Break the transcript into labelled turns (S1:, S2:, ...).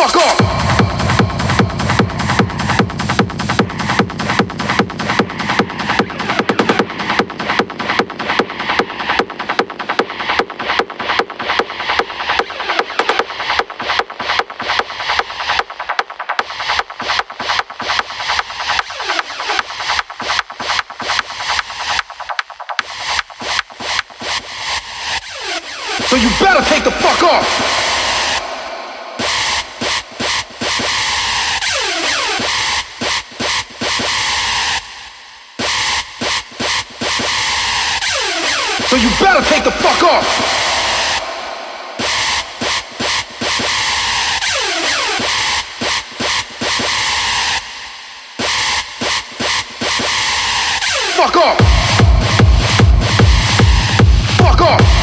S1: fuck off. So you better take the fuck off! So you better take the fuck off. Fuck off! Fuck off!